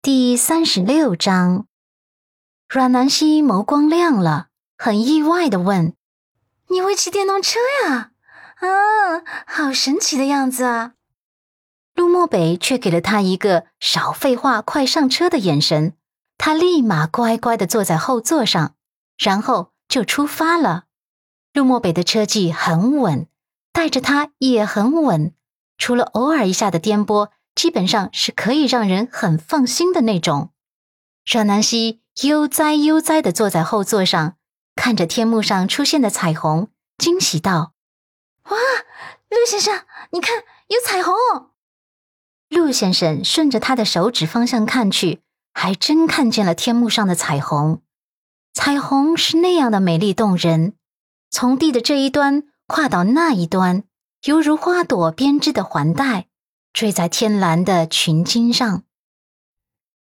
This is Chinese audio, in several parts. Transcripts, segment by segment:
第三十六章，阮南希眸光亮了，很意外的问：“你会骑电动车呀？啊，好神奇的样子啊！”陆漠北却给了他一个“少废话，快上车”的眼神，他立马乖乖的坐在后座上，然后就出发了。陆漠北的车技很稳，带着他也很稳，除了偶尔一下的颠簸。基本上是可以让人很放心的那种。阮南希悠哉悠哉的坐在后座上，看着天幕上出现的彩虹，惊喜道：“哇，陆先生，你看有彩虹！”陆先生顺着他的手指方向看去，还真看见了天幕上的彩虹。彩虹是那样的美丽动人，从地的这一端跨到那一端，犹如花朵编织的环带。坠在天蓝的裙襟上，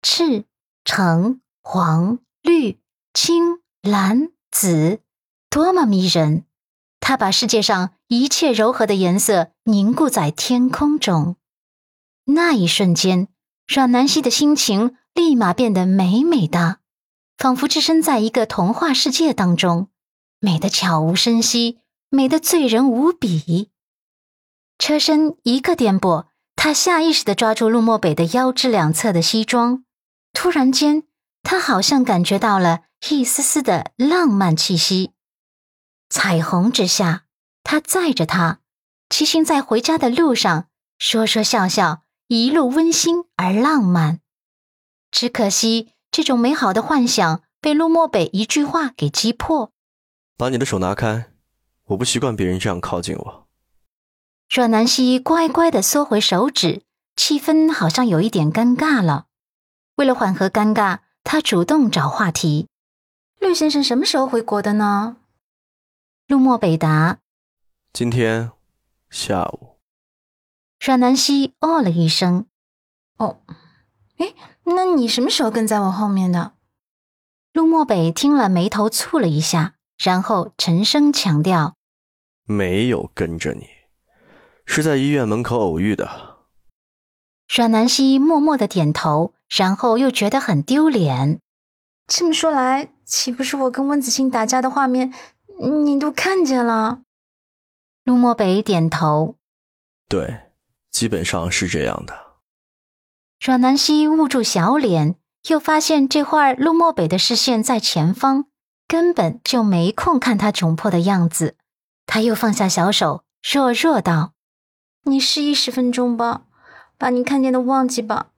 赤、橙、黄、绿、青、蓝、紫，多么迷人！它把世界上一切柔和的颜色凝固在天空中。那一瞬间，阮南希的心情立马变得美美的，仿佛置身在一个童话世界当中，美得悄无声息，美得醉人无比。车身一个颠簸。他下意识的抓住陆漠北的腰肢两侧的西装，突然间，他好像感觉到了一丝丝的浪漫气息。彩虹之下，他载着他，骑行在回家的路上，说说笑笑，一路温馨而浪漫。只可惜，这种美好的幻想被陆漠北一句话给击破：“把你的手拿开，我不习惯别人这样靠近我。”阮南希乖乖的缩回手指，气氛好像有一点尴尬了。为了缓和尴尬，他主动找话题：“陆先生什么时候回国的呢？”陆漠北答：“今天下午。”阮南希哦了一声：“哦，哎，那你什么时候跟在我后面的？”陆漠北听了，眉头蹙了一下，然后沉声强调：“没有跟着你。”是在医院门口偶遇的。阮南希默默的点头，然后又觉得很丢脸。这么说来，岂不是我跟温子欣打架的画面你都看见了？陆漠北点头，对，基本上是这样的。阮南希捂住小脸，又发现这会儿陆漠北的视线在前方，根本就没空看他窘迫的样子。他又放下小手，弱弱道。你失忆十分钟吧，把你看见的忘记吧。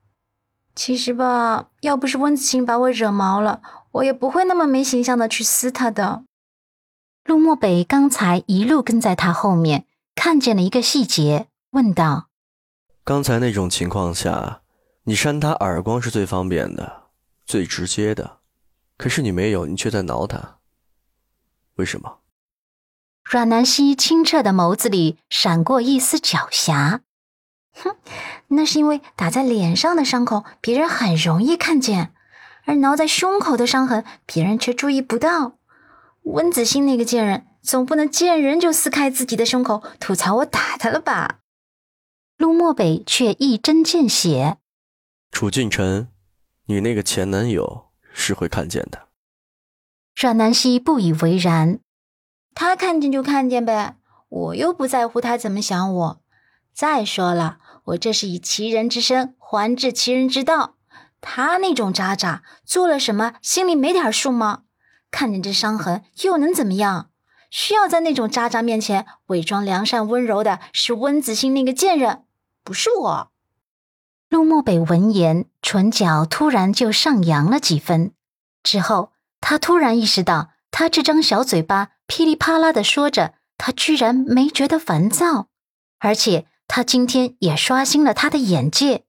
其实吧，要不是温子晴把我惹毛了，我也不会那么没形象的去撕他的。陆漠北刚才一路跟在他后面，看见了一个细节，问道：“刚才那种情况下，你扇他耳光是最方便的、最直接的，可是你没有，你却在挠他，为什么？”阮南希清澈的眸子里闪过一丝狡黠，哼，那是因为打在脸上的伤口，别人很容易看见；而挠在胸口的伤痕，别人却注意不到。温子欣那个贱人，总不能见人就撕开自己的胸口，吐槽我打他了吧？陆漠北却一针见血：楚俊辰，你那个前男友是会看见的。阮南希不以为然。他看见就看见呗，我又不在乎他怎么想我。再说了，我这是以其人之身还治其人之道。他那种渣渣做了什么，心里没点数吗？看见这伤痕又能怎么样？需要在那种渣渣面前伪装良善温柔的是温子欣那个贱人，不是我。陆漠北闻言，唇角突然就上扬了几分。之后，他突然意识到，他这张小嘴巴。噼里啪啦的说着，他居然没觉得烦躁，而且他今天也刷新了他的眼界。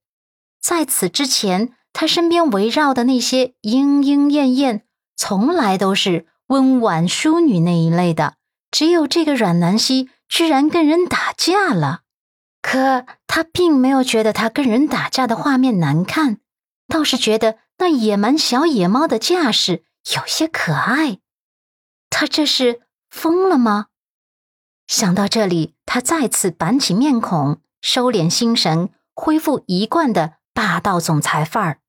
在此之前，他身边围绕的那些莺莺燕燕，从来都是温婉淑女那一类的，只有这个阮南希居然跟人打架了。可他并没有觉得他跟人打架的画面难看，倒是觉得那野蛮小野猫的架势有些可爱。他这是。疯了吗？想到这里，他再次板起面孔，收敛心神，恢复一贯的霸道总裁范儿。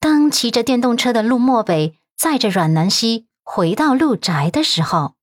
当骑着电动车的陆漠北载着阮南希回到陆宅的时候，